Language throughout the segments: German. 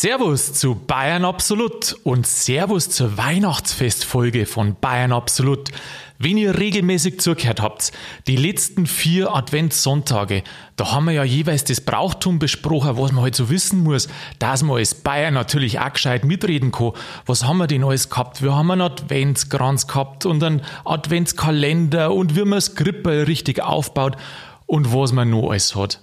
Servus zu Bayern Absolut und Servus zur Weihnachtsfestfolge von Bayern Absolut. Wenn ihr regelmäßig zugehört habt, die letzten vier Adventssonntage, da haben wir ja jeweils das Brauchtum besprochen, was man halt so wissen muss, dass man als Bayern natürlich auch gescheit mitreden kann. Was haben wir denn alles gehabt? Wir haben einen Adventskranz gehabt und einen Adventskalender und wie man das Krippel richtig aufbaut und was man noch alles hat.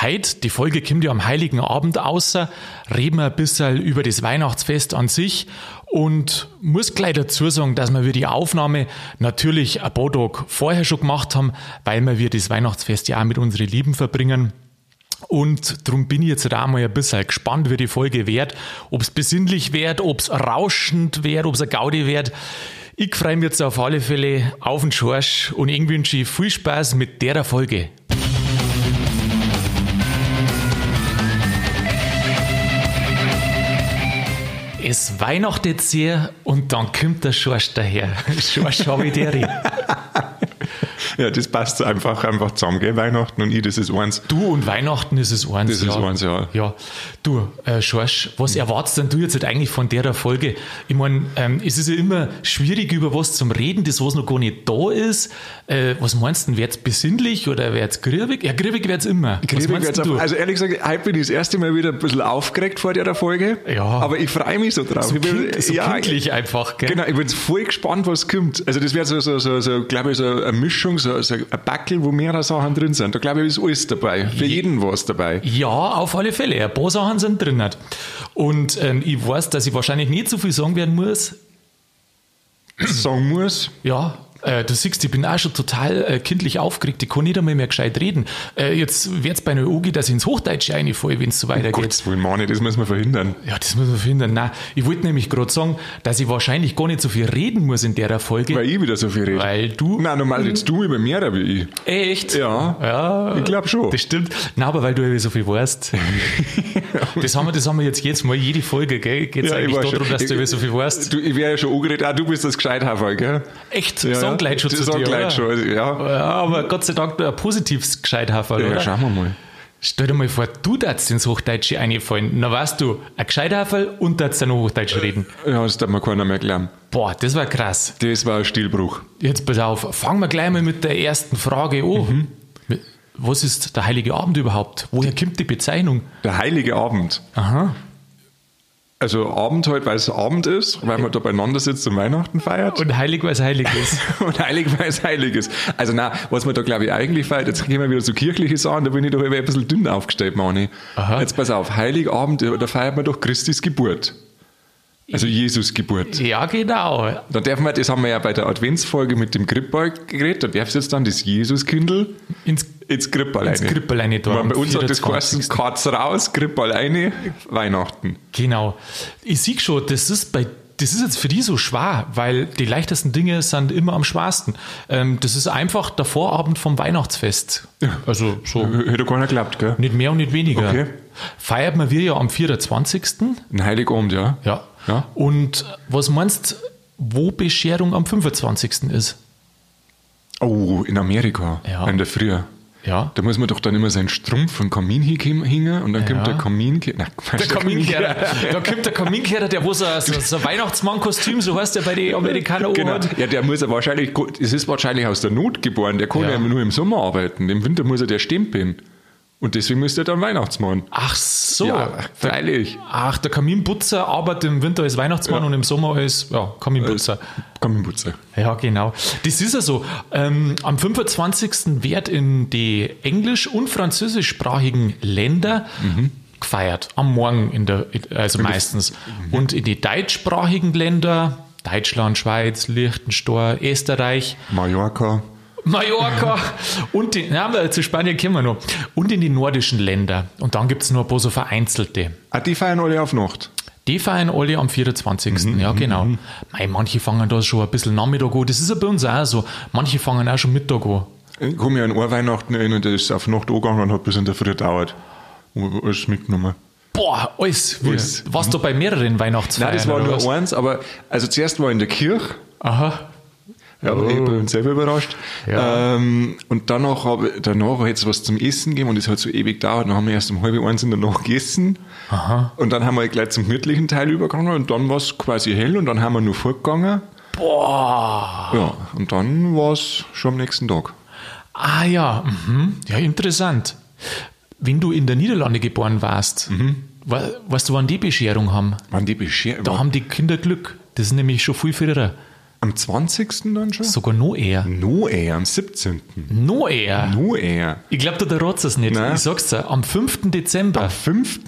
Heute, die Folge kommt ja am Heiligen Abend außer, reden wir ein bisschen über das Weihnachtsfest an sich und muss gleich dazu sagen, dass wir die Aufnahme natürlich ein paar Tage vorher schon gemacht haben, weil wir das Weihnachtsfest ja auch mit unseren Lieben verbringen. Und darum bin ich jetzt auch mal ein bisschen gespannt, wie die Folge wird, ob es besinnlich wird, ob es rauschend wird, ob es ein Gaudi wird. Ich freue mich jetzt auf alle Fälle auf den Schorsch und ich wünsche viel Spaß mit der Folge. Es weihnachtet sehr und dann kommt der Schorsch daher. Schorsch habe ich dir. Ja, das passt einfach, einfach zusammen, gell? Weihnachten und ich, das ist eins. Du und Weihnachten ist es eins. Das ist eins, ja. Ja. Du, äh, Schorsch, was erwartest denn du jetzt halt eigentlich von der Folge? Ich meine, ähm, es ist ja immer schwierig, über was zum Reden, das was noch gar nicht da ist. Äh, was meinst du, wird es besinnlich oder wird es griebig? Ja, griebig wird es immer. Griebig wird's du? also ehrlich gesagt, heute bin ich das erste Mal wieder ein bisschen aufgeregt vor der Folge. Ja. Aber ich freue mich so drauf. so Ich bin- kind, so ja, kindlich einfach, gell? Genau, ich bin voll gespannt, was kommt. Also das wird so, so, so, so glaube ich, so eine Mischung, so, so ein Backel, wo mehrere Sachen drin sind. Da glaube ich, ist alles dabei. Für jeden was dabei. Ja, auf alle Fälle. Ein paar Sachen sind drin. Und ähm, ich weiß, dass ich wahrscheinlich nicht so viel sagen werden muss. Sagen muss, Ja, äh, du siehst, ich bin auch schon total äh, kindlich aufgeregt. Ich kann nicht einmal mehr gescheit reden. Äh, jetzt wird es bei einer Ogi, dass ich ins Hochdeutsche reinfalle, wenn es so weitergeht. Gottes Willen, Mann, das müssen wir verhindern. Ja, das muss man finden. Nein, ich wollte nämlich gerade sagen, dass ich wahrscheinlich gar nicht so viel reden muss in der Folge. Weil ich wieder so viel rede. Weil du. Nein, normal jetzt du über mehr wie ich. Echt? Ja. Ja. Ich glaube schon. Das stimmt. Nein, aber weil du ja so viel weißt. das, haben wir, das haben wir jetzt jedes Mal, jede Folge, gell? Geht es Ja, ich eigentlich darum, dass du ja so viel weißt? Du, ich wäre ja schon angeredet, ah, du bist das Gescheithafer, gell? Echt? Ja, sagen gleich schon das zu sagen dir, gleich oder? schon, also, ja. Ja, aber Gott sei Dank ein positives Gescheithafer, Ja, oder? schauen wir mal. Stell dir mal vor, du darfst ins Hochdeutsche einfallen. Na weißt du, ein Gescheithafer und darfst dann noch Hochdeutsch reden. Ja, das darf mir keiner mehr glauben. Boah, das war krass. Das war ein Stilbruch. Jetzt pass auf, fangen wir gleich mal mit der ersten Frage an. Mhm. Was ist der Heilige Abend überhaupt? Woher kommt die Bezeichnung? Der heilige Abend. Aha. Also Abend halt, weil es Abend ist, weil man da beieinander sitzt und Weihnachten feiert. Und heilig, weil es heilig ist. Und heilig, weil es heilig ist. Also na, was man da glaube ich eigentlich feiert, jetzt gehen wir wieder so kirchliche Sachen, da bin ich doch immer ein bisschen dünn aufgestellt, Mani. Aha. Jetzt pass auf, Heiligabend, da feiert man doch Christis Geburt. Also Jesus Geburt. ja, genau. Da darf man, das haben wir ja bei der Adventsfolge mit dem Krippball geredet, da darfst du jetzt dann das Jesuskindl Ins, ins Krippball ins. Krippel rein am bei uns hat das 24.. geheißen, Katz raus, Krippball rein, Weihnachten. Genau. Ich sehe schon, das ist bei das ist jetzt für die so schwer, weil die leichtesten Dinge sind immer am schwersten. Ähm, das ist einfach der Vorabend vom Weihnachtsfest. Also so Hätte keiner geglaubt, gell? nicht mehr und nicht weniger. Okay. Feiert man wir ja am 24. Ein Heiligabend, ja. Ja. Ja. Und was meinst wo Bescherung am 25. ist? Oh, in Amerika. Ja. In der Früh. Ja. Da muss man doch dann immer seinen Strumpf von Kamin hingen und dann Ja. kommt der Kamin. Nein, Der Kaminkehrer. Da kommt der Kaminkehrer, der wo so, so, so ein Weihnachtsmann-Kostüm, so heißt der bei den Amerikanern Genau. Ja, der muss ja wahrscheinlich, es ist wahrscheinlich aus der Not geboren, der kann Ja. ja, nur im Sommer arbeiten. Im Winter muss er der stempeln. Und deswegen müsste er dann Weihnachtsmann. Ach so. Ja, freilich. Ach, der Kaminputzer arbeitet im Winter als Weihnachtsmann Ja. und im Sommer als ja, Kaminputzer. Kaminputzer. Ja, genau. Das ist ja so. Ähm, am 25. wird in die englisch- und französischsprachigen Länder gefeiert. Am Morgen, in der, also meistens. Und in die deutschsprachigen Länder, Deutschland, Schweiz, Liechtenstein, Österreich, Mallorca. Mallorca und die, na, zu Spanien kommen wir noch. Und in die nordischen Länder. Und dann gibt es nur ein paar so vereinzelte. Ah, die feiern alle auf Nacht. Die feiern alle am 24. ja, genau. Mei, manche fangen da schon ein bisschen Nachmittag an. Das ist ja bei uns auch so. Manche fangen auch schon Mittag an. Ich kann mich an ein Weihnachten erinnern, der ist auf Nacht angegangen und hat bis in der Früh gedauert. Und alles mitgenommen. Boah, alles. Alles. Warst du bei mehreren Weihnachtsfeiern? Nein, das war nur eins, aber also zuerst war in der Kirche, Aha. Ja, aber ich bin selber überrascht. Ja. Ähm, und danach habe danach hat es was zum Essen gegeben und es hat so ewig gedauert. Dann haben wir erst um halb eins in der Nacht gegessen. Aha. Und dann haben wir gleich zum gemütlichen Teil übergegangen und dann war es quasi hell und dann haben wir nur fortgegangen. Boah. Ja, und dann war es schon am nächsten Tag. Ah ja, mhm. ja, interessant. Wenn du in der Niederlande geboren warst, we- weißt du, wann die Bescherung haben? Wann die Bescherung? Da haben die Kinder Glück. Das ist nämlich schon viel früher. Am 20. dann schon? Sogar noch eher. No eher, am 17. Noch eher. No eher. Ich glaube, du ratst es nicht. Nein. Ich sag's dir, am 5. Dezember. Am 5.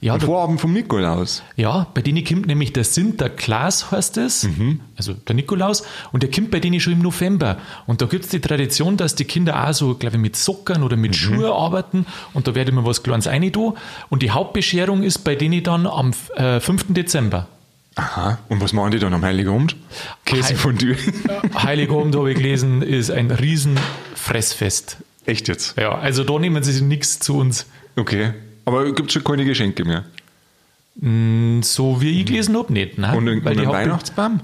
Ja, am da- Vorabend vom Nikolaus. Ja, bei denen kommt nämlich der Sinterklaas, heißt es, also der Nikolaus, und der kommt bei denen schon im November. Und da gibt's die Tradition, dass die Kinder auch so, glaube ich, mit Sockern oder mit Schuhen arbeiten und da werde immer was Kleines rein tun. Und die Hauptbescherung ist bei denen dann am äh, 5. Dezember. Aha. Und was machen die dann am Heiligabend? Käsefondue. Heiligabend, habe ich gelesen, ist ein riesen Fressfest. Echt jetzt? Ja, also da nehmen sie nichts zu uns. Okay. Aber gibt schon keine Geschenke mehr. So wie ich gelesen habe, nicht. Ne? Und, und einen Weihnachtsbaum?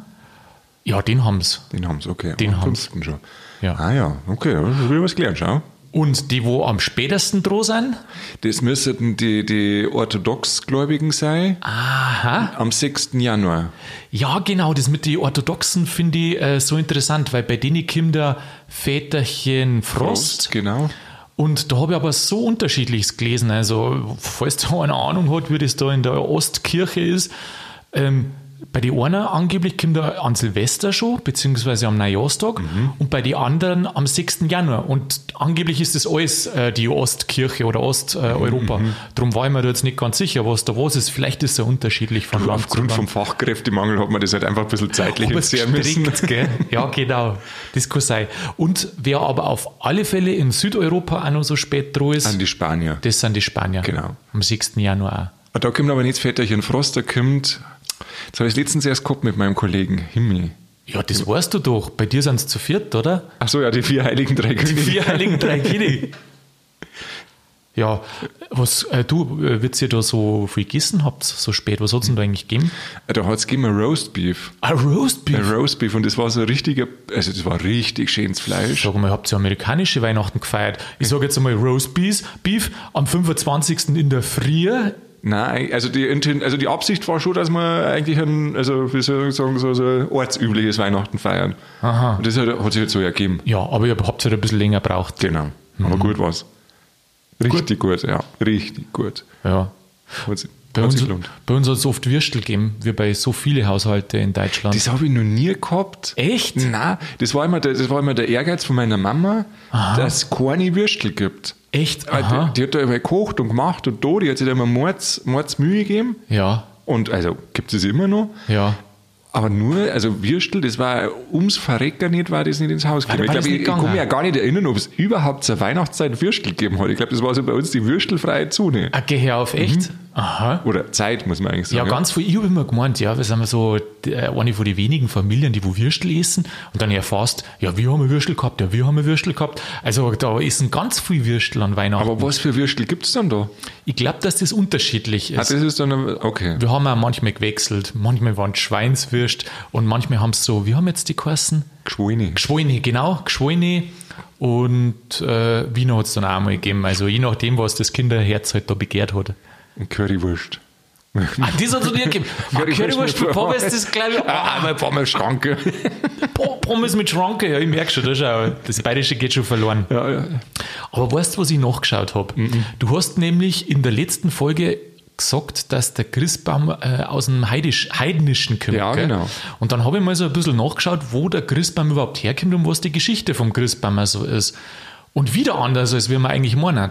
Ja, den haben's. Den haben sie, okay. Den am haben's. 5. schon. Ja. Ah ja, okay. Da habe ich was gelernt, schau. Und die, wo am spätesten droh sind? Das müssten die, die Orthodoxgläubigen sein. Aha. Am 6. Januar. Ja, genau, das mit den Orthodoxen finde ich äh, so interessant, weil bei denen kommt der Väterchen Frost. Genau. Und da habe ich aber so unterschiedliches gelesen. Also, falls da eine Ahnung hat, wie das da in der Ostkirche ist, ähm, bei den einen angeblich kommt er an Silvester schon, beziehungsweise am Neujahrstag, und bei den anderen am 6. Januar. Und angeblich ist das alles äh, die Ostkirche oder Osteuropa. Äh, Darum war ich mir da jetzt nicht ganz sicher, was da was ist. Vielleicht ist es ja unterschiedlich von Land zu Aufgrund Land. vom Fachkräftemangel hat man das halt einfach ein bisschen zeitlich entzerren müssen. gell? Ja, genau. Das kann sein. Und wer aber auf alle Fälle in Südeuropa auch noch so spät dran ist, An die Spanier. das sind die Spanier. Genau. Am 6. Januar auch. Da kommt aber nicht das Väterchen Frost, da kommt, das habe ich letztens erst gehabt mit meinem Kollegen Himmel. Ja, das weißt du doch. Bei dir sind es zu viert, oder? Ach so, ja, die vier heiligen drei Die Könige. vier heiligen drei Kinder. Ja, was, äh, du, äh, wird's ihr da so viel gegessen habt, so spät? Was hat's denn da eigentlich gegeben? Da hat es gegeben ein Roastbeef. Ein Roastbeef. Ein Roastbeef und das war so ein richtiger, also das war richtig schönes Fleisch. Sag mal, habt ihr amerikanische Weihnachten gefeiert? Ich sage jetzt einmal Roastbeef Beef am 25. in der Früh. Nein, also die, also die Absicht war schon, dass wir eigentlich ein, also wie soll ich sagen, so, so ein ortsübliches Weihnachten feiern. Aha. Und das hat, hat sich halt so ergeben. Ja, aber ihr habt halt ein bisschen länger braucht. Genau. Mhm. Aber gut war's. Richtig gut. ja. Richtig gut. Ja. Hat sich, Bei uns, bei uns hat es oft Würstel gegeben, wie bei so vielen Haushalten in Deutschland. Das habe ich noch nie gehabt. Echt? Nein, das war immer der, das war immer der Ehrgeiz von meiner Mama, dass es keine Würstel gibt. Echt? Ah, Aha. Die, die hat da immer gekocht und gemacht und da, die hat sich da immer Mords, Mords Mühe gegeben. Ja, Und also gibt es immer noch. ja. Aber nur, also Würstel, das war ums Verrecker nicht, war das nicht ins Haus gekommen. Ich glaube, ich, ich kann mich ja gar nicht erinnern, ob es überhaupt zur Weihnachtszeit Würstel gegeben hat. Ich glaube, das war so bei uns die würstelfreie Zone. Ah, geh her auf, echt? Aha. Oder Zeit, muss man eigentlich Ja, sagen. ganz viel. Ich habe immer gemeint, ja, wir sind wir so äh, eine von den wenigen Familien, die wo Würstel essen und dann erfährst, ja, wir haben Würstel gehabt, ja, wir haben Würstel gehabt. Also da essen ganz viel Würstel an Weihnachten. Aber was für Würstel gibt es dann da? ich glaube, dass das unterschiedlich Ah, ist. das ist dann, okay. wir haben auch manchmal gewechselt. Manchmal waren es Schweinswürst und manchmal haben es so, wie haben jetzt die geheißen? Geschwoine. Geschwoine, genau, Geschwoine. Und äh, Wiener hat es dann auch mal gegeben. Also je nachdem, was das Kinderherz halt da begehrt hat. Und Currywurst. Ah, das hat es dir gegeben. Ah, Currywurst mit Pommes, das glaube ich. Ah, Ah, mein Pommes Schranke. Po- Pommes mit Schranke, ja, ich merke schon, das, schau, das Bayerische geht schon verloren. Ja, ja. Aber weißt du, was ich nachgeschaut habe? Mhm. Du hast nämlich in der letzten Folge gesagt, dass der Christbaum äh, aus dem Heidisch, Heidnischen kommt. Ja, gell? genau. Und dann habe ich mal so ein bisschen nachgeschaut, wo der Christbaum überhaupt herkommt und was die Geschichte vom Christbaum so ist. Und wieder anders, als wie man eigentlich meinen.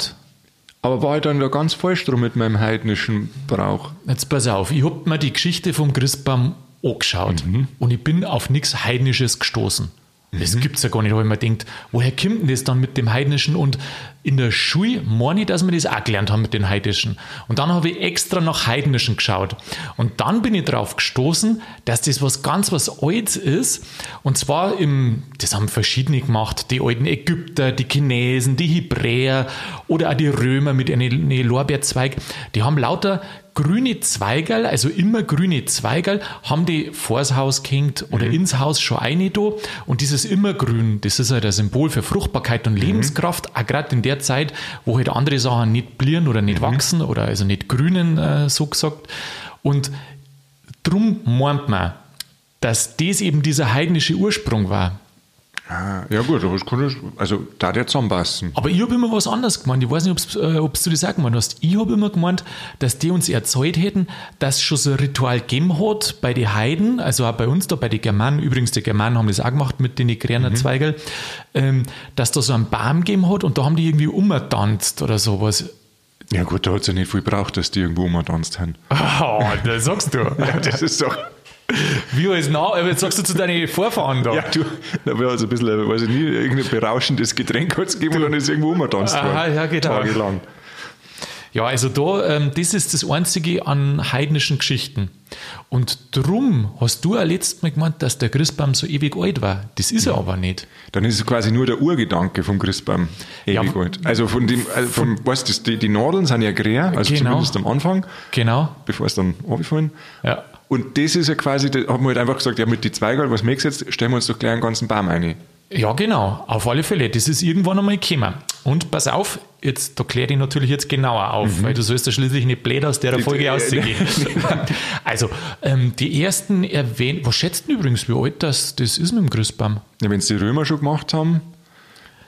Aber war ich dann da ganz falsch drum mit meinem heidnischen Brauch? Jetzt pass auf, ich habe mir die Geschichte vom Christbaum angeschaut Mhm. und ich bin auf nichts Heidnisches gestoßen. Das gibt's ja gar nicht, ich mir gedacht, woher kommt denn das dann mit dem Heidnischen? Und in der Schule meine ich, dass wir das auch gelernt haben mit den Heidnischen. Und dann habe ich extra nach Heidnischen geschaut. Und dann bin ich darauf gestoßen, dass das was ganz was Altes ist. Und zwar im, das haben verschiedene gemacht, die alten Ägypter, die Chinesen, die Hebräer oder auch die Römer mit einem Lorbeerzweig. Die haben lauter grüne Zweigerl, also immer grüne Zweigerl, haben die vors Haus gehängt oder Mhm. ins Haus schon eine da. Und dieses Immergrün, das ist halt ein Symbol für Fruchtbarkeit Mhm. und Lebenskraft, auch gerade in der Zeit, wo halt andere Sachen nicht blieren oder Mhm. nicht wachsen oder also nicht grünen, äh, so gesagt. Und drum meint man, dass das eben dieser heidnische Ursprung war. Ah, ja gut, aber ich, also da der zusammenpassen. Aber ich habe immer was anderes gemeint. Ich weiß nicht, ob's, äh, du das auch gemeint hast. Ich habe immer gemeint, dass die uns erzählt hätten, dass es schon so ein Ritual gegeben hat bei den Heiden, also auch bei uns da, bei den Germanen. Übrigens, die Germanen haben das auch gemacht mit den Gräner Mhm. Zweigel, ähm, dass da so einen Baum gegeben hat und da haben die irgendwie umgetanzt oder sowas. Ja gut, da hat es ja nicht viel gebraucht, dass die irgendwo mal tanzt haben. Oh, das sagst du. Ja, das ist doch. Wie alles aber jetzt sagst du zu deinen Vorfahren da. Ja, du, da wäre also ein bisschen, weiß ich nie, irgendein berauschendes Getränk hat es gegeben und dann ist irgendwo umgetanzt worden. Aha, ja, genau. Tagelang. Ja, also da, ähm, das ist das Einzige an heidnischen Geschichten. Und drum hast du ja letztes Mal gemeint, dass der Christbaum so ewig alt war. Das ist er aber nicht. Dann ist es quasi nur der Urgedanke vom Christbaum ewig Ja, alt. Also von dem, also vom, weißt du, die, die Nadeln sind ja grä, also Genau. zumindest am Anfang, Genau. bevor es dann runterfallen. Ja. Und das ist ja quasi, da haben wir halt einfach gesagt, ja, mit die Zweigerl, was merkst du jetzt, stellen wir uns doch gleich einen ganzen Baum ein. Ja, genau. Auf alle Fälle. Das ist irgendwann einmal gekommen. Und pass auf, jetzt, da kläre ich natürlich jetzt genauer auf, weil du sollst ja schließlich nicht blöd aus der Folge aussehen. also, ähm, die ersten erwähnt, was schätzt du übrigens, wie alt das, das ist mit dem Christbaum? Ja, wenn es die Römer schon gemacht haben,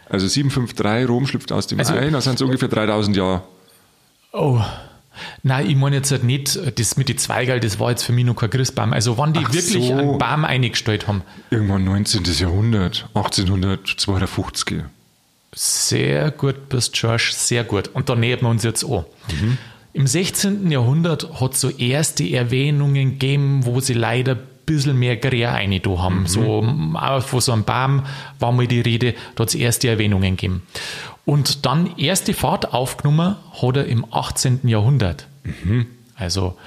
also 753, Rom schlüpft aus dem Also- Ei, dann sind es ungefähr 3000 Jahre. Oh. Nein, ich meine jetzt halt nicht, das mit den Zweigerl, das war jetzt für mich noch kein Christbaum. Also, wann die Ach wirklich so. einen Baum eingestellt haben. Irgendwann 19. Jahrhundert, 1852. Sehr gut bist, Josh, sehr gut. Und da nähern wir uns jetzt an. Im 16. Jahrhundert hat es so erste Erwähnungen gegeben, wo sie leider ein bisschen mehr Grä rein da haben. So, auch von so einem Baum war mal die Rede, da hat es erste Erwähnungen gegeben. Und dann erste Fahrt aufgenommen hat er im 18. Jahrhundert. Also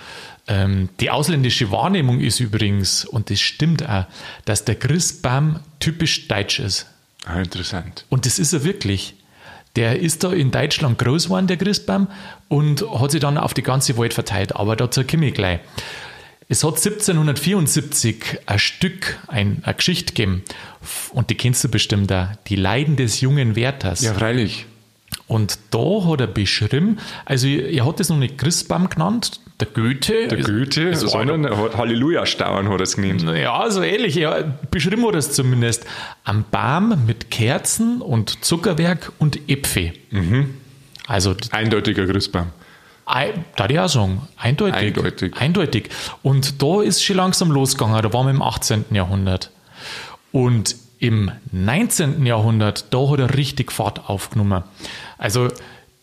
ähm, die ausländische Wahrnehmung ist übrigens, und das stimmt auch, dass der Christbaum typisch deutsch ist. Ah, interessant. Und das ist er wirklich. Der ist da in Deutschland groß geworden, der Christbaum, und hat sich dann auf die ganze Welt verteilt. Aber dazu komme ich gleich. Es hat 1774 ein Stück, ein, eine Geschichte gegeben, und die kennst du bestimmt da, die Leiden des jungen Wärters. Ja, freilich. Und da hat er beschrieben, also er hat es noch nicht Christbaum genannt, der Goethe. Der Goethe, war sondern er hat Halleluja-Stauern hat er es genannt. ja, so ähnlich. Ja, beschrieben hat er es zumindest. Am Baum mit Kerzen und Zuckerwerk und Äpfel. Mhm. Also, Eindeutiger Christbaum. Da ich auch sagen, eindeutig. Eindeutig. Eindeutig. Und da ist schon langsam losgegangen. Da waren wir im 18. Jahrhundert. Und im 19. Jahrhundert, da hat er richtig Fahrt aufgenommen. Also,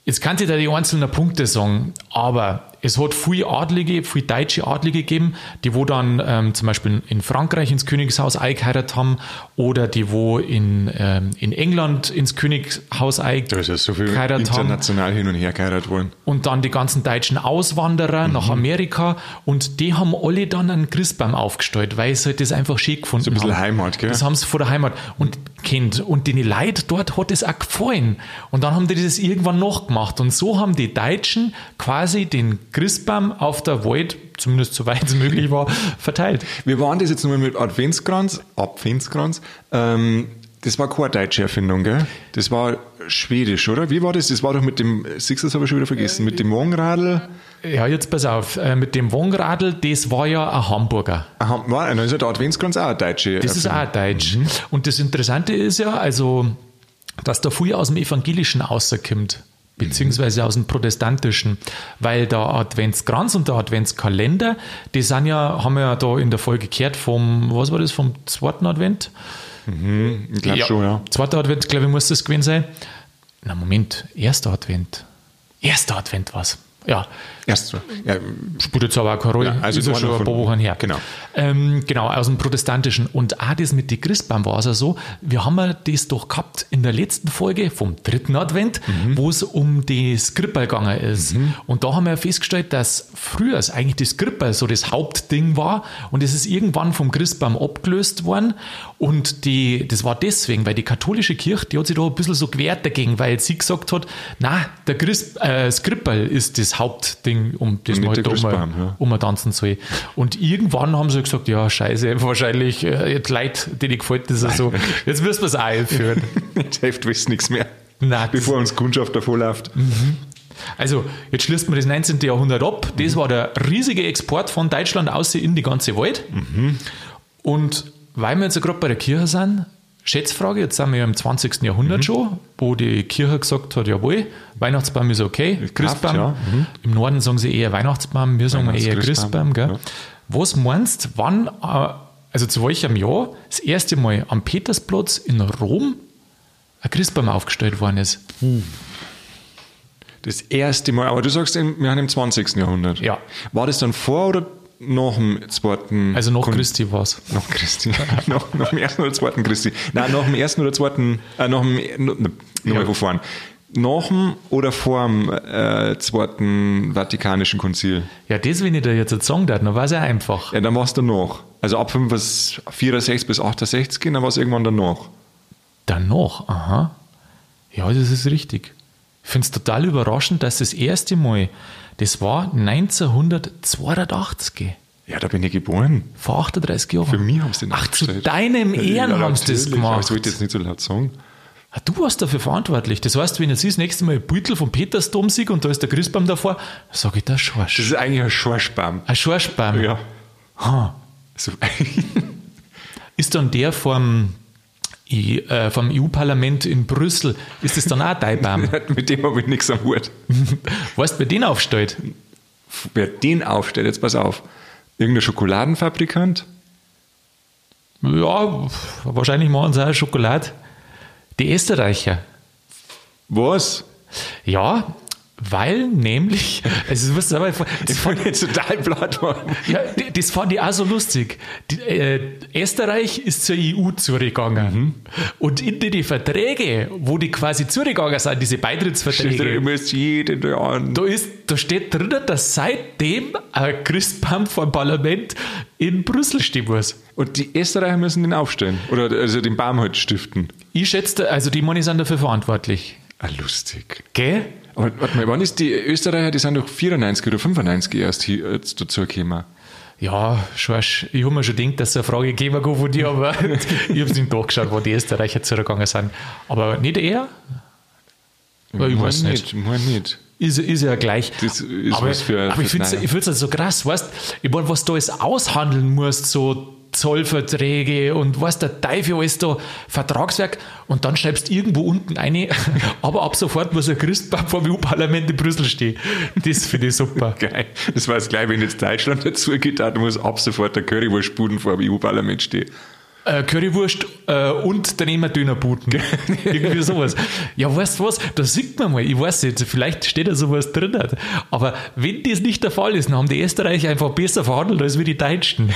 jetzt kann ich da die einzelnen Punkte sagen, aber es hat viele Adlige, viele deutsche Adlige gegeben, die wo dann ähm, zum Beispiel in Frankreich ins Königshaus eingeheiratet haben oder die wo in, ähm, in England ins Königshaus Da ist ja so viel eingeheiratet haben international hin und her geheiratet worden. und dann die ganzen deutschen Auswanderer Mhm. nach Amerika und die haben alle dann einen Christbaum aufgestellt, weil sie halt das einfach schön gefunden So ein bisschen haben. Heimat, gell? Das haben sie vor der Heimat und kennt. Und den Leuten dort hat es auch gefallen. Und dann haben die das irgendwann noch gemacht. Und so haben die Deutschen quasi den Christbaum auf der Welt, zumindest soweit es möglich war, verteilt. Wir waren das jetzt nochmal mit Adventskranz, Adventskranz. Ähm, das war keine deutsche Erfindung, gell? Das war schwedisch, oder? Wie war das? Das war doch mit dem, das habe ich schon wieder vergessen, mit dem Wangenradl. Ja, jetzt pass auf, äh, mit dem Wongradl, das war ja ein Hamburger. Aha, war, dann ist ja der Adventskranz auch eine deutsche Das ist Erfindung. auch deutsch. Und das Interessante ist ja, also, dass da viel aus dem Evangelischen rauskommt, beziehungsweise aus dem Protestantischen, weil der Adventskranz und der Adventskalender, die sind ja, haben wir ja da in der Folge gehört vom, was war das, vom zweiten Advent? Ich glaube schon, ja. Zweiter Advent, glaube ich, muss das gewesen sein. Na, Moment, erster Advent. Erster Advent war's. Ja, Erst so. Ja, keine Rolle. Ja, also ist paar Wochen her. Genau. Ähm, genau, aus dem Protestantischen. Und auch das mit den Christbaum war es ja so, wir haben ja das doch gehabt in der letzten Folge vom dritten Advent, Mhm. wo es um die Skrippel gegangen ist. Und da haben wir ja festgestellt, dass früher es eigentlich das Skrippel so das Hauptding war und es ist irgendwann vom Christbaum abgelöst worden. Und die, das war deswegen, weil die katholische Kirche, die hat sich da ein bisschen so gewehrt dagegen, weil sie gesagt hat, na, der Christ, äh, Skrippel ist das Hauptding, um das man halt da mal, Christbaum, ja. um tanzen soll. Und irgendwann haben sie gesagt, ja, scheiße, wahrscheinlich, äh, jetzt Leute, denen gefällt das so. Jetzt müssen wir es auch einführen. Jetzt hilft wissen nichts mehr. Nein, Bevor uns Kundschaft davonläuft. Also, jetzt schließt man das 19. Jahrhundert ab. Das war der riesige Export von Deutschland aus in die ganze Welt. Und weil wir jetzt gerade bei der Kirche sind, Schätzfrage, jetzt sind wir ja im 20. Jahrhundert schon, wo die Kirche gesagt hat, jawohl, Weihnachtsbaum ist okay, Christbaum. ja. Im Norden sagen sie eher Weihnachtsbaum, wir sagen eher Weihnachtschristbaum, Christbaum. Gell? ja. Was meinst wann, äh, also zu welchem Jahr, das erste Mal am Petersplatz in Rom ein Christbaum aufgestellt worden ist? Das erste Mal, aber du sagst, wir haben im 20. Jahrhundert. Ja. War das dann vor oder nach dem zweiten? Also nach Christi war es. Nach Christi. nach, nach dem ersten oder zweiten Christi. Nein, nach dem ersten oder zweiten, äh, nach dem, nochmal Ja. von vorn. Nach dem oder vor dem äh, zweiten Vatikanischen Konzil? Ja, das, wenn ich dir jetzt sagen darf, dann war es ja einfach. Ja, dann war es danach. Also ab 65 64 bis 68, dann war es irgendwann danach. Danach, aha. Ja, das ist richtig. Ich finde es total überraschend, dass das erste Mal, das war 1982, Ja, da bin ich geboren. vor 38 Jahren. Für mich haben sie den Ach, zu deinem Ehren Ja, haben sie das gemacht. Das wollte ich jetzt nicht so laut sagen. Ah, Du warst dafür verantwortlich. Das heißt, wenn jetzt das nächste Mal ein Beutel vom Petersdom sieht und da ist der Christbaum davor, sage ich, das Das Schorsch. ist eigentlich ein Schorschbaum. Ein Schorschbaum. Ja. Ha. So, Ist dann der vom, I- äh, vom EU-Parlament in Brüssel, ist das dann auch dein Baum? mit dem habe ich nichts am Hut. weißt du, wer den aufstellt? Wer den aufstellt, jetzt pass auf. Irgendein Schokoladenfabrikant? Ja, wahrscheinlich machen sie auch Schokolade. Die Österreicher. Was? Ja, weil nämlich, also du wirst aber, das, fand ich total platt ja, das fand ich auch so lustig. Die, äh, Österreich ist zur EU zugegangen. Und in die, die Verträge, wo die quasi zugegangen sind, diese Steht Beitrittsverträge, immer jetzt jeden da an. da, ist, da steht drin, dass seitdem ein Christbaum vom Parlament in Brüssel stehen muss. Und die Österreicher müssen den aufstellen. Oder also den Baum halt stiften. Ich schätze, also die Money sind dafür verantwortlich. Ah, lustig. Gell? Aber warte mal, wann ist die Österreicher, die sind doch 94 oder 95 erst hier, jetzt dazu gekommen. Ja, Schorsch, ich habe mir schon gedacht, dass es eine Frage geben kann von dir, aber ich habe es nicht nachgeschaut, wo die Österreicher zugegangen sind. Aber nicht er? Ja, ich weiß nicht. Ich mein nicht. Ist, ist ja gleich. Aber, für- aber ich finde es halt so krass, weißt ich meine, was du alles aushandeln musst, so Zollverträge und was der Teufel alles da, Vertragswerk und dann schreibst du irgendwo unten eine, aber ab sofort muss ein Christbaum vom EU-Parlament in Brüssel stehen. Das finde ich super. Geil. Das war es gleich, wenn jetzt Deutschland dazu geht, dann muss ab sofort der Currywurstbuden vor dem EU-Parlament stehen. Äh, Currywurst äh, und daneben ein Dönerbuten. Irgendwie sowas. Ja, weißt du was? Da sieht man mal, ich weiß nicht, vielleicht steht da sowas drin. Aber wenn das nicht der Fall ist, dann haben die Österreicher einfach besser verhandelt als wir die Deutschen.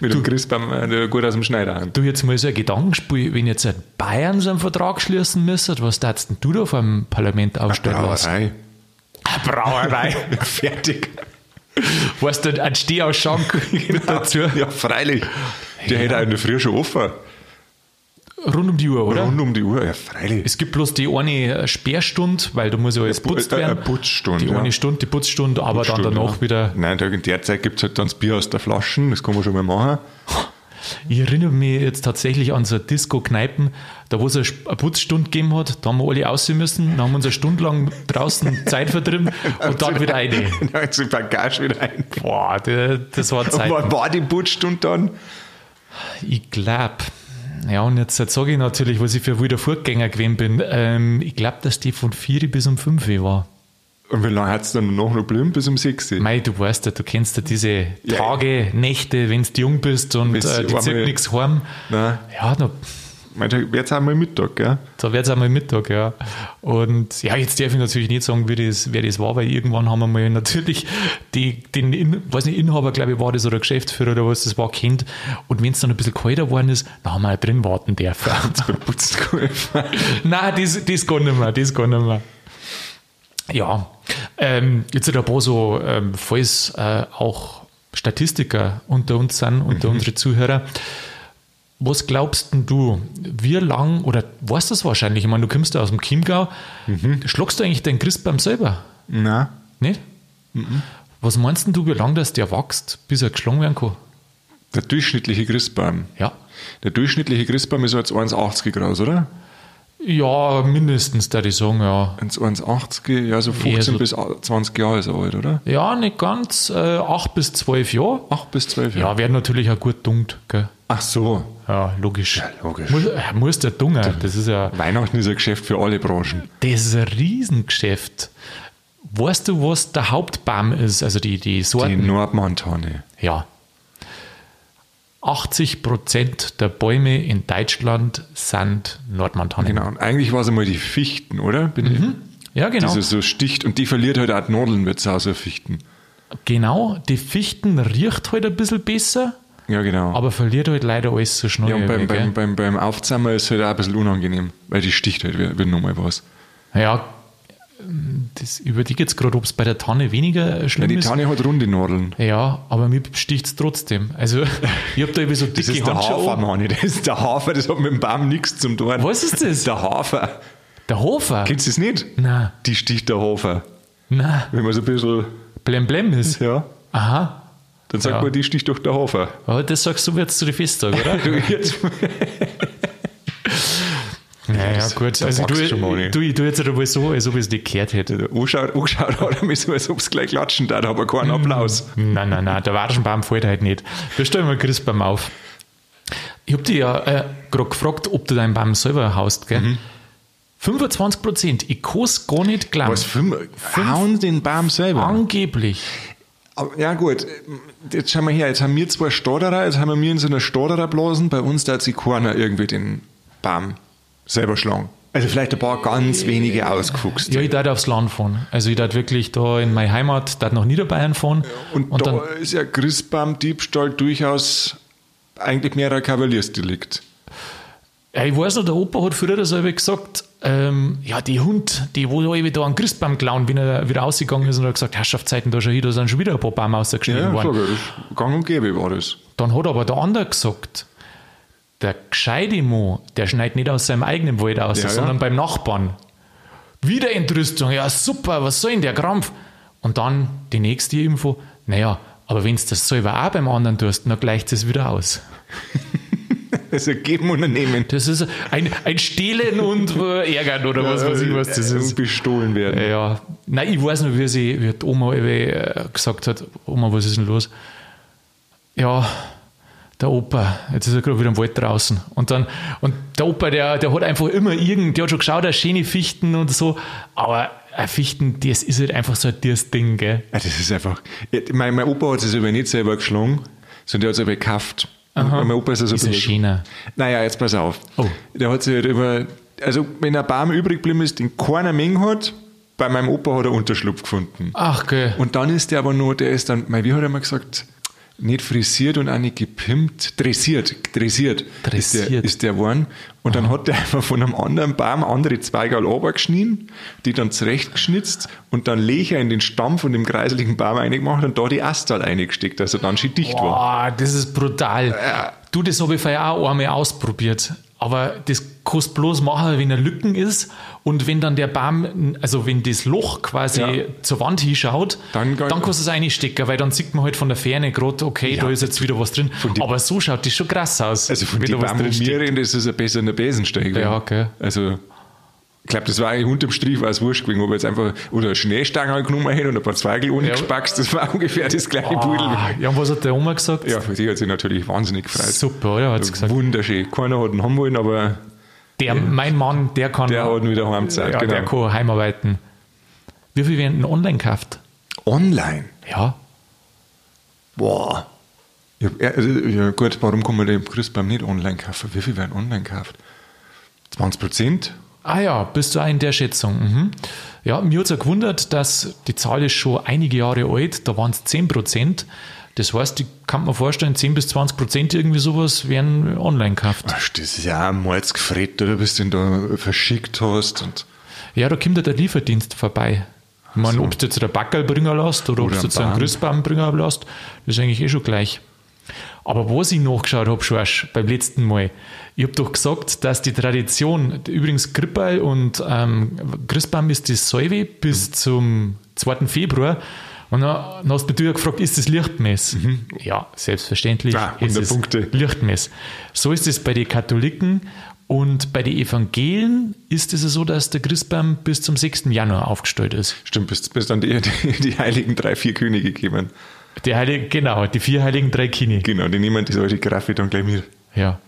Mit dem Christbaum äh, gut aus dem Schneider an. Du, jetzt mal so ein Gedankenspiel, wenn jetzt Bayern so einen Vertrag schließen müsste, was darfst denn du da vor dem Parlament aufstellen lassen? Brauerei. Eine Brauerei. Fertig. weißt du, ein Stehausschank mit dazu. Ja, freilich. Der hätte auch in der Früh schon offen. Rund um die Uhr, oder? Rund um die Uhr, ja, freilich. Es gibt bloß die eine Sperrstunde, weil da muss ja alles Pu- putzt äh, werden. eine Putzstunde, Die ja. eine Stunde, die Putzstunde, aber dann Stunde, danach ja. wieder. Nein, in der Zeit gibt es halt dann das Bier aus der Flaschen, das kann man schon mal machen. Ich erinnere mich jetzt tatsächlich an so Disco-Kneipen, da wo es eine Putzstunde gegeben hat, da haben wir alle aussehen müssen, dann haben wir uns eine Stunde lang draußen Zeit vertrieben und dann wieder eine. Dann die Bagage wieder ein. Boah, das war Zeit. Wann war die Putzstunde dann? Ich glaube, ja, und jetzt, jetzt sage ich natürlich, was ich für wilder Vorgänger gewesen bin. Ähm, ich glaube, dass die von 4 bis um 5 war. Und wie lange hat es dann noch noch geblieben? Bis um 6 Mei, du weißt ja, du kennst ja diese Ja. Tage, Nächte, wenn du jung bist und äh, die zieht nichts heim. Nein. Ja, da, Jetzt haben wir Mittag, gell? da wird es einmal Mittag, ja. Und ja, jetzt darf ich natürlich nicht sagen, wie das, wer das war, weil irgendwann haben wir mal natürlich die, den, In, weiß nicht, Inhaber, glaube ich, war das oder Geschäftsführer oder was das war, kennt. Und wenn es dann ein bisschen kalter geworden ist, dann haben wir auch drin warten dürfen. Nein, das, das gar nicht mehr, das gar nicht mehr. Ja, ähm, jetzt sind ein paar so, ähm, falls äh, auch Statistiker unter uns sind, unter unsere Zuhörer. Was glaubst denn du, wie lang, oder weißt du das wahrscheinlich, ich meine, du kommst ja aus dem Chiemgau, schlagst du eigentlich deinen Christbaum selber? Na, Nicht? Was meinst denn du, wie lange das der wächst, bis er geschlagen werden kann? der durchschnittliche Christbaum. Ja. Der durchschnittliche Christbaum ist jetzt 1,80 groß, oder? Ja, mindestens, da ich sagen, ja. 1,80, ja, so 15 Eher so- bis 20 Jahre ist er alt, oder? Ja, nicht ganz. Äh, 8 bis 12 Jahre. 8 bis 12 Jahre. Ja, werden natürlich auch gut dunkt, gell? Ach so. Ja, logisch. Ja, logisch. Muss, äh, muss der Dunger. Das ist ja Weihnachten ist ein Geschäft für alle Branchen. das ist ein Riesengeschäft. Weißt du, was der Hauptbaum ist? Also die, die Die Sorten? Nordmantanne. Ja. 80 Prozent der Bäume in Deutschland sind Nordmontanen. Genau. Und eigentlich war es einmal die Fichten, oder? Bin Ja, genau. Diese so sticht und die verliert halt auch Nadeln mit sauser Fichten. Genau, die Fichten riecht halt ein bisschen besser, Ja, genau. aber verliert halt leider alles so schnell. ja, und beim, weg, beim, beim, beim Aufzahmer ist es halt auch ein bisschen unangenehm, weil die sticht halt wie nochmal was. ja, das überlege jetzt gerade, ob es bei der Tanne weniger Ja, schlimm die ist. Tanne hat runde Nadeln. Ja, aber mir sticht es trotzdem. Also, ich habe da irgendwie so dicke Das ist der Handschuhe Hafer, an. Manni. Das ist der Hafer, das hat mit dem Baum nichts zum tun. Was ist das? Der Hafer. Der Hofer? Kennst du das nicht? Nein, Die sticht der Hafer. nein, Wenn man so ein bisschen, blem blem ist. ja, Aha. dann sagt Ja. man, die sticht doch der Hafer. Aber das sagst du jetzt zu den Festtagen, oder? Jetzt, Naja, gut. da Also, du, du, ich tue jetzt einmal so, als ob ich es nicht gehört hätte. anschaut hat er mich so, als ob es gleich klatschen darf, aber keinen Applaus. Nein, nein, nein, der Warschenbaum fällt halt nicht. Wir stellen mal Christbaum auf. Ich habe dich ja äh, gerade gefragt, ob du deinen Baum selber haust, gell? 25 Prozent. Ich kann es gar nicht glauben. Was, fünf, hauen den Baum selber? Angeblich. Aber, ja gut, jetzt schauen wir her, jetzt haben wir zwei Stotterer, jetzt haben wir in so einer Stottererblasen, bei uns da hat sich keiner irgendwie den Baum selber schlagen. Also vielleicht ein paar ganz wenige ausgefuchst. Ja, ich darf aufs Land fahren. Also ich darf wirklich da in meine Heimat, darf nach Niederbayern fahren. Und, und da dann, ist ja Christbaum-Diebstahl durchaus eigentlich mehr ein Kavaliersdelikt. ja, ich weiß noch, der Opa hat früher selber gesagt, ähm, ja, die Hund, die wo da eben da einen Christbaum klauen, wenn er wieder ausgegangen ist und hat gesagt, Herrschaftszeiten, da schon hier, da sind schon wieder ein paar Bäume rausgeschnitten Ja, worden. das ist gang und gäbe war das. Dann hat aber der andere gesagt, der gescheite Mo, der schneidet nicht aus seinem eigenen Wald aus, Ja, ja. sondern beim Nachbarn. Wieder Entrüstung, ja super, was soll denn der Krampf? Und dann die nächste Info, naja, aber wenn du das selber auch beim anderen tust, dann gleicht es wieder aus. Also geben und nehmen. Das ist ein, ein Stehlen und äh, Ärgern oder was weiß ich, was das Äh, ist. Bestohlen werden. Ja, nein, ich weiß noch, wie, sie, wie die Oma äh, gesagt hat, Oma, was ist denn los? Ja, der Opa, jetzt ist er gerade wieder im Wald draußen. Und dann, und der Opa, der, der hat einfach immer irgend, der hat schon geschaut, er schöne Fichten und so, aber Fichten, das ist halt einfach so ein dieses Ding, gell? Ja, das ist einfach. Mein, mein Opa hat sich aber nicht selber geschlagen, sondern der hat es aber gekauft. Mein Opa ist also Ist ein schöner. Naja, jetzt pass auf. Oh. Der hat sich halt immer. Also, wenn ein Baum übrig geblieben ist, den keiner Menge hat, bei meinem Opa hat er Unterschlupf gefunden. Ach, gell. Und dann ist der aber nur, der ist dann, mein, wie hat er mal gesagt, nicht frisiert und auch nicht gepimpt, dressiert, dressiert, Ist, der, Dressiert. ist der geworden. Und dann hat der einfach von einem anderen Baum andere Zweige runtergeschnitten, die dann zurechtgeschnitzt und dann Löcher in den Stamm von dem kreiseligen Baum reingemacht und da die Astal reingesteckt, dass er dann schon dicht war. Boah, das ist brutal. Du, das habe ich vorher auch einmal ausprobiert. Aber das kannst bloß machen, wenn er Lücken ist und wenn dann der Baum, also wenn das Loch quasi Ja. zur Wand hinschaut, Dann dann, kann- kannst du es reinstecken, weil dann sieht man halt von der Ferne gerade, okay, Ja. da ist jetzt wieder was drin. Aber so schaut das schon krass aus. Also von wenn den Baum, das ist ein besser in der Besensteig. Ja, okay. Also, ich glaube, das war eigentlich unterm Strich war es wurscht gewesen, ob er jetzt einfach, oder eine Schneestange genommen hätte und ein paar Zweigel ohne Ja. gespackst, das war ungefähr das gleiche Pudel. Ah, ja, und was hat der Oma gesagt? Ja, für sie hat sich natürlich wahnsinnig gefreut. Super, oder? Hat sie gesagt. Wunderschön. Keiner hat ihn haben wollen, aber Der, mein Mann, der kann, der hat ihn wieder heimgezeigt. ja, der genau. kann heimarbeiten. Wie viel werden denn online gekauft? Online? Ja, Boah. Ja, also, ja gut, warum kann man den Christbaum nicht online kaufen? Wie viel werden online gekauft? 20 Prozent? Ah ja, bist du auch in der Schätzung. Mhm. Ja, mir hat es ja gewundert, dass die Zahl ist schon einige Jahre alt, da waren es 10 Prozent. Das heißt, ich kann mir vorstellen, 10 bis 20 Prozent irgendwie sowas werden online gekauft. Ach, das ist ja auch mal gefret, oder? Bis du ihn da verschickt hast. Und Ja, da kommt ja der Lieferdienst vorbei. Ich meine, so. ob du jetzt der Backerl bringen lässt oder, ob Oder du einen jetzt einen Baum. Christbaum bringen lässt, das ist eigentlich eh schon gleich. Aber was ich nachgeschaut habe, Schorsch, beim letzten Mal, ich habe doch gesagt, dass die Tradition, übrigens Grippal und ähm, Christbaum ist das Salve bis mhm. zum 2. Februar. Und dann, dann hast du ja gefragt, ist das Lichtmess? Mhm. Ja, selbstverständlich ah, ist es Punkte. Lichtmess. So ist es bei den Katholiken und bei den Evangelien ist es so, dass der Christbaum bis zum 6. Januar aufgestellt ist. Stimmt, bis, bis dann die, die, die heiligen drei, vier Könige kommen. Die Heiligen, genau, die vier heiligen drei Kine. Genau, die nehmen diese alte Grafik dann gleich mit. Ja.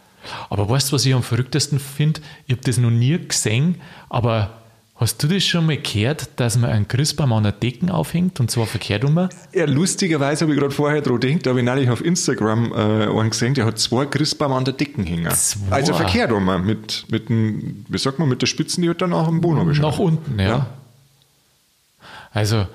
Aber weißt du, was ich am verrücktesten finde? Ich habe das noch nie gesehen, aber hast du das schon mal gehört, dass man einen Christbaum an der Decken aufhängt und zwar verkehrt um? Ja, lustigerweise habe ich gerade vorher dran gedacht, da habe ich neulich auf Instagram äh, einen gesehen, der hat zwei Christbaum an der Decken hängen. Zwei. Also verkehrt um, mit, mit dem, wie sagt man, mit der Spitzen, die hat dann auch am Boden Nach unten, ja. ja. Also,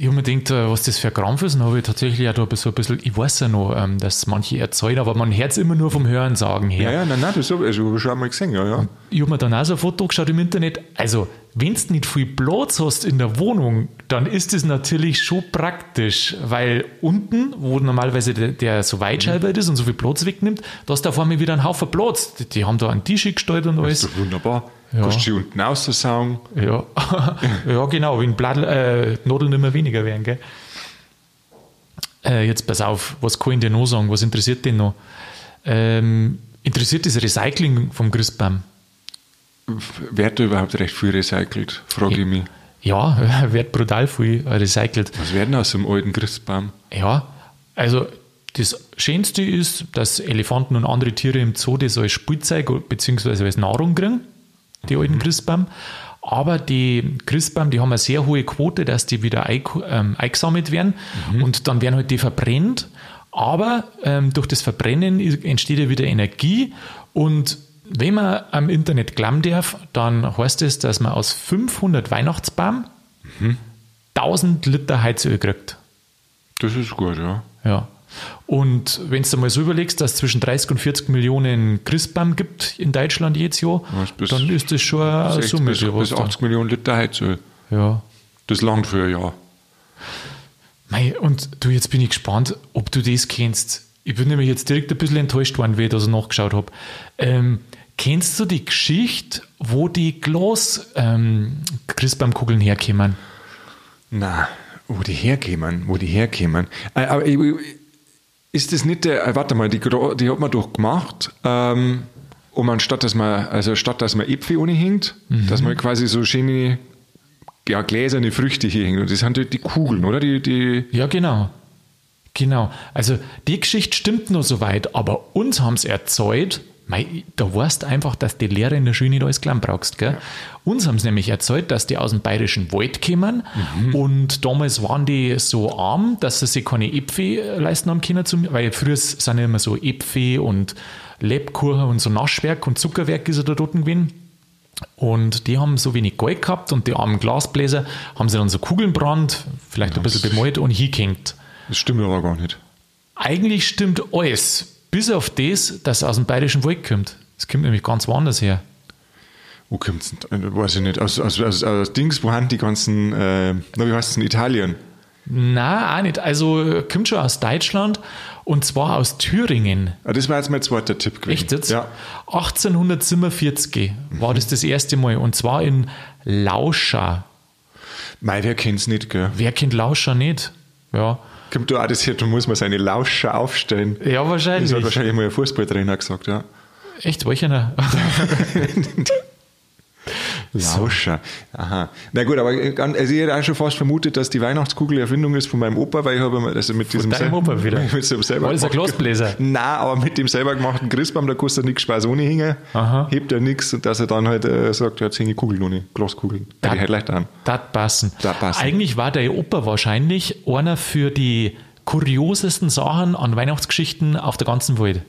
ich habe mir gedacht, äh, was das für ein Krampf ist, und habe ich tatsächlich auch da so ein bisschen, ich weiß ja noch, ähm, dass manche erzählen, aber man hört es immer nur vom Hören sagen her. Ja, ja, nein, nein, das habe ich also, schon mal gesehen, ja, ja. ich habe mir dann auch so ein Foto geschaut im Internet. Also, wenn du nicht viel Platz hast in der Wohnung, dann ist das natürlich schon praktisch, weil unten, wo normalerweise der, der so weitscheiber mhm. ist und so viel Platz wegnimmt, da hast du auf einmal wieder einen Haufen Platz. Die, die haben da einen Tisch gestellt und alles. Das ist doch wunderbar. Ja. Kannst du unten raussaugen. Ja. ja, genau, wenn Blatt, äh, Nadeln immer weniger werden. Gell? Äh, jetzt pass auf, was kann ich dir noch sagen? Was interessiert dich noch? Ähm, interessiert das Recycling vom Christbaum? Wird da überhaupt recht viel recycelt, frage ich mich. Ja, wird brutal viel recycelt. Was werden aus dem alten Christbaum? Ja, also das Schönste ist, dass Elefanten und andere Tiere im Zoo das als Spielzeug bzw. als Nahrung kriegen die alten mhm. Christbaum. Aber die Christbaum, die haben eine sehr hohe Quote, dass die wieder ähm, eingesammelt werden mhm. und dann werden halt die verbrennt. Aber ähm, durch das Verbrennen entsteht ja wieder Energie und wenn man am Internet glauben darf, dann heißt es, dass man aus 500 Weihnachtsbaum mhm. 1000 Liter Heizöl kriegt. Das ist gut, ja. Ja. Und wenn du mal so überlegst, dass es zwischen 30 und 40 Millionen Christbaum gibt in Deutschland jedes Jahr, dann ist das schon eine Summe. Bis, bis 80 Millionen Liter Heizöl. Ja. Das langt für ein Jahr. Mei, und du, jetzt bin ich gespannt, ob du das kennst. Ich bin nämlich jetzt direkt ein bisschen enttäuscht worden, wie ich das nachgeschaut habe. Ähm, kennst du die Geschichte, wo die Glas-Christbaumkugeln ähm, herkommen? Na, wo die herkommen, wo die herkommen. Äh, aber ich, ist das nicht der, äh, warte mal, die, die hat man doch gemacht, ähm, um anstatt, dass man, also statt, dass man Äpfel ohne hängt, mhm. dass man quasi so schöne, ja, gläserne Früchte hier hängt. Und das sind die, die Kugeln, oder? Die, die ja, genau. Genau. Also, die Geschichte stimmt nur so weit, aber uns haben es erzeugt, Mei, da weißt einfach, dass die Lehrer in der Schule nicht alles klein brauchst. Gell? Ja. Uns haben sie nämlich erzählt, dass die aus dem bayerischen Wald kommen mhm. und damals waren die so arm, dass sie sich keine Äpfel leisten haben können, weil früher sind ja immer so Äpfel und Lebkuchen und so Naschwerk und Zuckerwerk ist ja da dort gewesen. Und die haben so wenig Gold gehabt und die armen Glasbläser haben sie dann so Kugeln brannt, vielleicht ja, ein bisschen bemalt und hingehängt. Das stimmt aber gar nicht. Eigentlich stimmt alles, bis auf das, dass es aus dem bayerischen Wald kommt. Es kommt nämlich ganz woanders her. Wo kommt es denn? Weiß ich nicht. Aus, aus, aus, aus Dings, wo haben die ganzen, äh, wie heißt es in Italien? Nein, auch nicht. Also kommt schon aus Deutschland und zwar aus Thüringen. Ah, das war jetzt mein zweiter Tipp gewesen. Echt jetzt? Ja. 1847 mhm. war das das erste Mal und zwar in Lauscha. Mei, wer kennt es nicht, gell? Wer kennt Lauscha nicht? Ja. Kommt da auch das her, da muss man seine Lauscher aufstellen. Ja, wahrscheinlich. Das hat wahrscheinlich mal ein Fußballtrainer gesagt, ja. Echt, welcher? Lauscher. Aha. Na gut, aber also ich hätte auch schon fast vermutet, dass die Weihnachtskugel Erfindung ist von meinem Opa, weil ich habe also mit diesem Von Opa wieder? Mit dem selber ein Glasbläser? Nein, aber mit dem selber gemachten Christbaum, da kostet nichts Spaß ohne Aha. hebt er nichts und dass er dann halt äh, sagt, jetzt hänge Kugeln ohne, Glaskugeln. Da halt leicht an. Das passen. Passen. Eigentlich war der Opa wahrscheinlich einer für die kuriosesten Sachen an Weihnachtsgeschichten auf der ganzen Welt.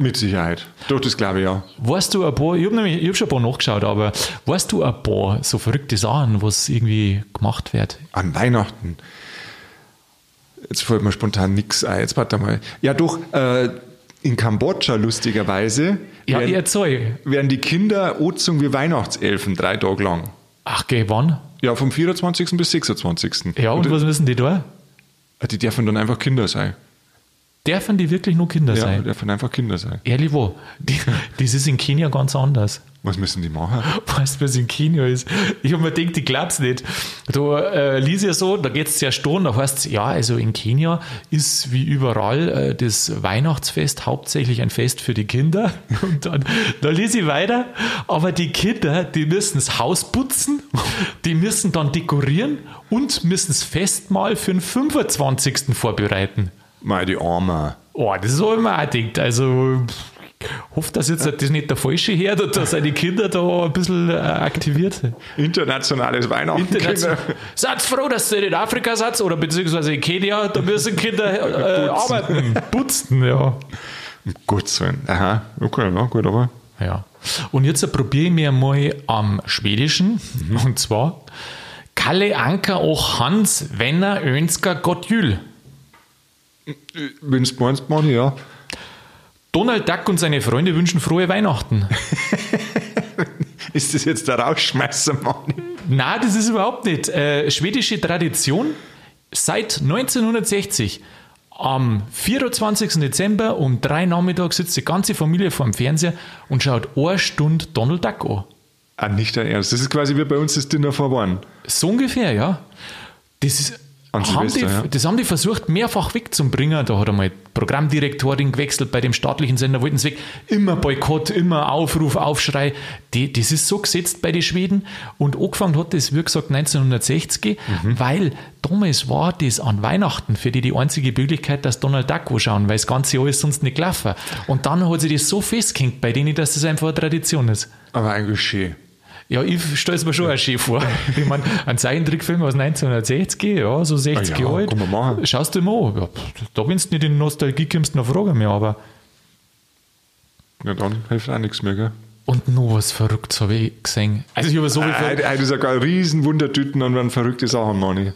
Mit Sicherheit. Doch, das glaube ich ja. Weißt du ein paar, ich habe hab schon ein paar nachgeschaut, aber weißt du ein paar so verrückte Sachen, was irgendwie gemacht wird? An Weihnachten? Jetzt fällt mir spontan nichts ein. Jetzt warte mal. Ja, doch, äh, in Kambodscha lustigerweise ja, werden, erzähl. werden die Kinder Ozung wie Weihnachtselfen drei Tage lang. Ach, geh, wann? Ja, vom 24. bis 26. Ja, und, und was müssen die da? Die dürfen dann einfach Kinder sein. Dürfen die wirklich nur Kinder Ja, sein? dürfen einfach Kinder sein. Ehrlich wo? Die, das ist in Kenia ganz anders. Was müssen die machen? Weißt du, was in Kenia ist? Ich habe mir gedacht, ich glaub's nicht. Da äh, lies ja so, da geht's sehr sturm, da heißt ja, also in Kenia ist wie überall äh, das Weihnachtsfest hauptsächlich ein Fest für die Kinder. Und dann, da lies ich weiter, aber die Kinder, die müssen das Haus putzen, die müssen dann dekorieren und müssen das Festmahl für den 25. vorbereiten. Mal die Arme. Oh, das ist auch immer. Also, hoffe, dass jetzt das nicht der Falsche hört und dass seine Kinder da ein bisschen äh, aktiviert sind. Internationales Weihnachten. International. Kinder. Seid froh, dass ihr in Afrika seid oder beziehungsweise in Kenia, da müssen Kinder äh, arbeiten. Putzen, ja. Gut sein. Aha, okay, ja, gut, aber. ja. Und jetzt probiere ich mir mal am Schwedischen und zwar Kalle Anker auch Hans Wenner Önsker Gott Jül. Wenn es meinst, Mann, ja. Donald Duck und seine Freunde wünschen frohe Weihnachten. Ist das jetzt der Rausschmeißer, Mann? Na, das ist überhaupt nicht. Äh, schwedische Tradition seit 1960. Am 24. Dezember um drei Nachmittag sitzt die ganze Familie vor dem Fernseher und schaut eine Stunde Donald Duck an. Ah, nicht dein Ernst. Das ist quasi wie bei uns das Dinner vor One. So ungefähr, ja. Das ist. An Haben die, ja. Das haben die versucht, mehrfach wegzubringen. Da hat einmal Programmdirektorin gewechselt bei dem staatlichen Sender, wollten sie weg. Immer Boykott, immer Aufruf, Aufschrei. Die, das ist so gesetzt bei den Schweden. Und angefangen hat das, wie gesagt, 1960, Mhm. weil damals war das an Weihnachten für die die einzige Möglichkeit, dass Donald Duck anschauen, weil das ganze Jahr ist sonst nicht gelaufen. Und dann hat sich das so festgehängt bei denen, dass das einfach eine Tradition ist. Aber eigentlich schön. Ja, ich stelle es mir schon auch schön vor. Ich meine, ein Zeichentrickfilm aus 1960, ja, so 60 Ah ja, Jahre alt. kann man machen. Schaust du mal an. Ja, da, wenn du nicht in Nostalgie kommst, noch Frage mehr. Aber Ja, dann hilft auch nichts mehr, gell? und noch was Verrücktes habe ich gesehen. Also, ich habe so viel. Ver das ist ja gar ein riesen Wundertüten und dann verrückte Sachen, Mann.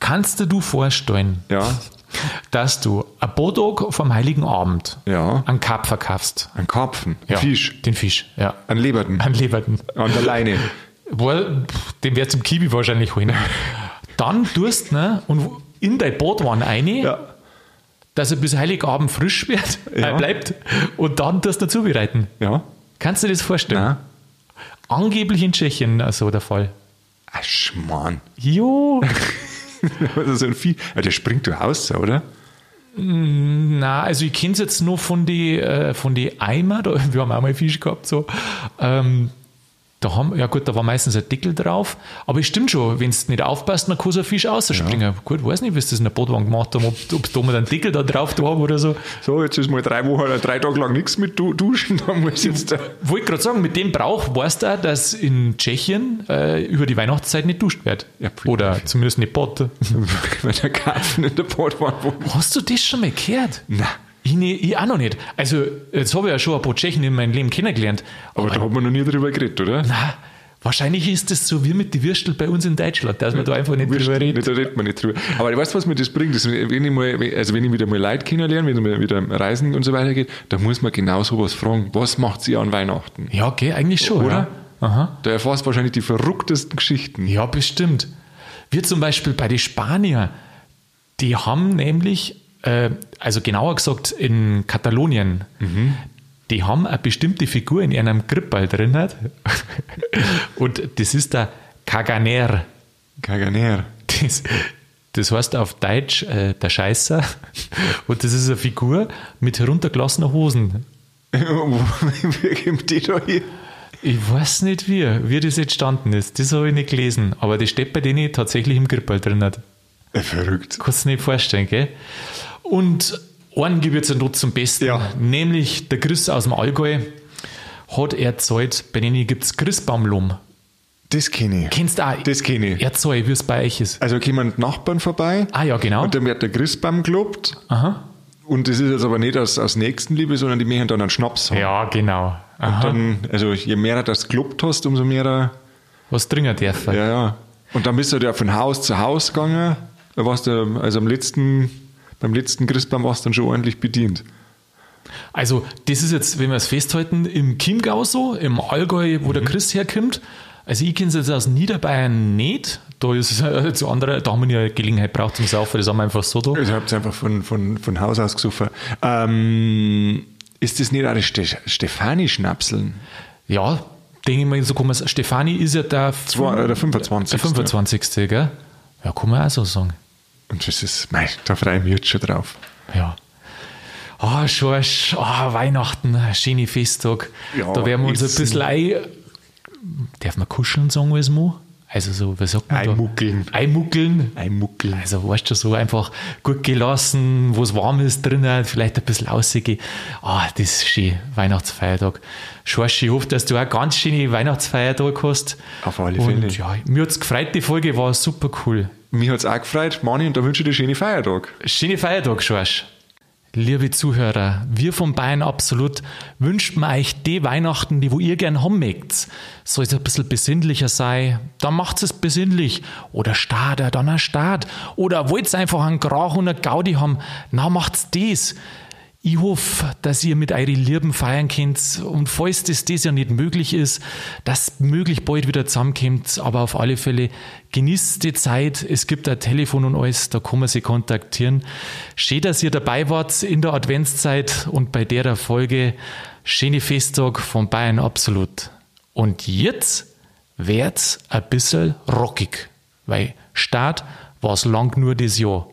Kannst du dir vorstellen, Ja, dass du ein Bodog vom Heiligen Abend ja. einen Karp verkaufst? Ein Karpfen, Ja, Fisch, Den Fisch, ja. ein Leberten, Einen Leberten. an der Leine. Wohl, Den wird zum Kiwi wahrscheinlich holen. Dann tust du ne, und in dein Bootwein rein. Ja. dass er bis Heiligabend frisch wird, Ja. äh, bleibt und dann das dazu bereiten. Ja. Kannst du dir das vorstellen? Nein. Angeblich in Tschechien so der Fall. Ach, Schmarrn. Jo, Das ist ein Vieh. Ja, der springt du raus, oder? na, also ich kenne es jetzt nur von die, äh, Eimer, da, wir haben auch mal Fisch gehabt, so. Ähm, da haben, ja gut, da war meistens ein Deckel drauf, aber es stimmt schon, wenn du nicht aufpasst, dann kann so ein Fisch rausspringen. Gut, weiß nicht, wie sie das in der Bootwagen gemacht haben, ob, ob da mal einen Deckel da drauf da haben oder so. So, jetzt ist mal drei Wochen oder drei Tage lang nichts mit du duschen. Da muss jetzt da. Wollte gerade sagen, mit dem Brauch weißt du auch, dass in Tschechien äh, über die Weihnachtszeit nicht duscht wird. Ja, Oder zumindest nicht Bad. Wenn der Karpfen in der Bordwand wohnt. Hast du das schon mal gehört? Na. Ich, ne, ich auch noch nicht. Also, jetzt habe ich ja schon ein paar Tschechen in meinem Leben kennengelernt. Aber da hat man noch nie drüber geredet, oder? Na, wahrscheinlich ist das so wie mit den Würstel bei uns in Deutschland, dass man da einfach nicht drüber redet. Da redet man nicht drüber. Aber weißt du, was mir das bringt? Das, wenn, ich mal, also wenn ich wieder mal Leute kennenlerne, wenn es wieder Reisen und so weiter geht, da muss man genau sowas fragen. Was macht ihr an Weihnachten? Ja, okay, eigentlich schon. Oder? Ja. Aha. Da erfährst du wahrscheinlich die verrücktesten Geschichten. Ja, bestimmt. Wir zum Beispiel bei den Spanier, die haben nämlich, äh, also genauer gesagt in Katalonien, die haben eine bestimmte Figur in einem Krippball drin. Hat. Und das ist der Caganer. Kaganer. Das, das heißt auf Deutsch äh, der Scheißer. Und das ist eine Figur mit heruntergelassenen Hosen. Wie kommt die da hier? Ich weiß nicht wie, wie das jetzt standen ist. Das habe ich nicht gelesen. Aber das steht bei denen tatsächlich im Krippball drin. Hat. Äh, Verrückt. Kannst du dir nicht vorstellen, gell? Und einen gibt es noch zum Besten, Ja. nämlich der Chris aus dem Allgäu hat erzählt, bei denen gibt es Christbaumlum. Das kenne ich. Kennst du auch? Das kenne ich. Erzähl, wie es bei euch ist. Also kommen die Nachbarn vorbei Ah ja, genau. und dann wird der Christbaum gelobt. Aha. Und das ist jetzt aber nicht aus, aus Nächstenliebe, sondern die machen dann einen Schnaps haben. Ja, genau. Aha. Dann, also je mehr du das gelobt hast, umso mehr. Was trinken dürfen. Ja, ja. Und dann bist du ja von Haus zu Haus gegangen. Da warst du, also am letzten, beim letzten Christbaum warst du dann schon ordentlich bedient. Also, das ist jetzt, wenn wir es festhalten, im Chiemgau so, im Allgäu, wo der Mhm. Chris herkommt. Also ich kenne es jetzt aus Niederbayern nicht. Da ist es äh, zu anderer, da haben wir ja Gelegenheit braucht zum Saufen, das haben wir einfach so da. Also habt ihr einfach von, von, von Haus aus gesoffen. Ähm, ist das nicht auch das Ste Stefani-Schnapseln? Ja, denke ich mal, so kann man Stefani ist ja der, Zwei, äh, der 25. der 25. Gell? Ja, kann man auch so sagen. Und das ist, mei, da freue ich mich jetzt schon drauf. Ja. Ah, Schorsch, ah, Weihnachten, ein schöner Festtag. Ja, da werden wir uns ein bisschen ein. Darf man kuscheln sagen als Mo? Also so, was sagt man da? Einmuckeln. Einmuckeln. Einmuckeln. Also weißt du, so einfach gut gelassen, wo es warm ist drinnen, vielleicht ein bisschen rausgehen. Ah, das ist schön, Weihnachtsfeiertag. Schorsch, ich hoffe, dass du auch ganz schöne Weihnachtsfeiertag hast. Auf alle Fälle. Und ja, mir hat es gefreut, die Folge war super cool. Mich hat es auch gefreut, Mani, und da wünsche ich dir einen schönen Feiertag. Schöne Feiertag, Schorsch. Liebe Zuhörer, wir von Bayern Absolut wünschen euch die Weihnachten, die wo ihr gern haben mögt. Soll es ein bisschen besinnlicher sein, dann macht es besinnlich. Oder starter, dann ein Start. Oder wollt ihr einfach einen Krach und eine Gaudi haben, na macht's das. Ich hoffe, dass ihr mit euren Lieben feiern könnt und falls das, das ja nicht möglich ist, dass möglich bald wieder zusammenkommt, aber auf alle Fälle genießt die Zeit. Es gibt ein Telefon und alles, da kann man sie kontaktieren. Schön, dass ihr dabei wart in der Adventszeit und bei der Folge. Schöne Festtag von Bayern Absolut. Und jetzt wird's ein bisschen rockig, weil Start war's lang nur das Jahr.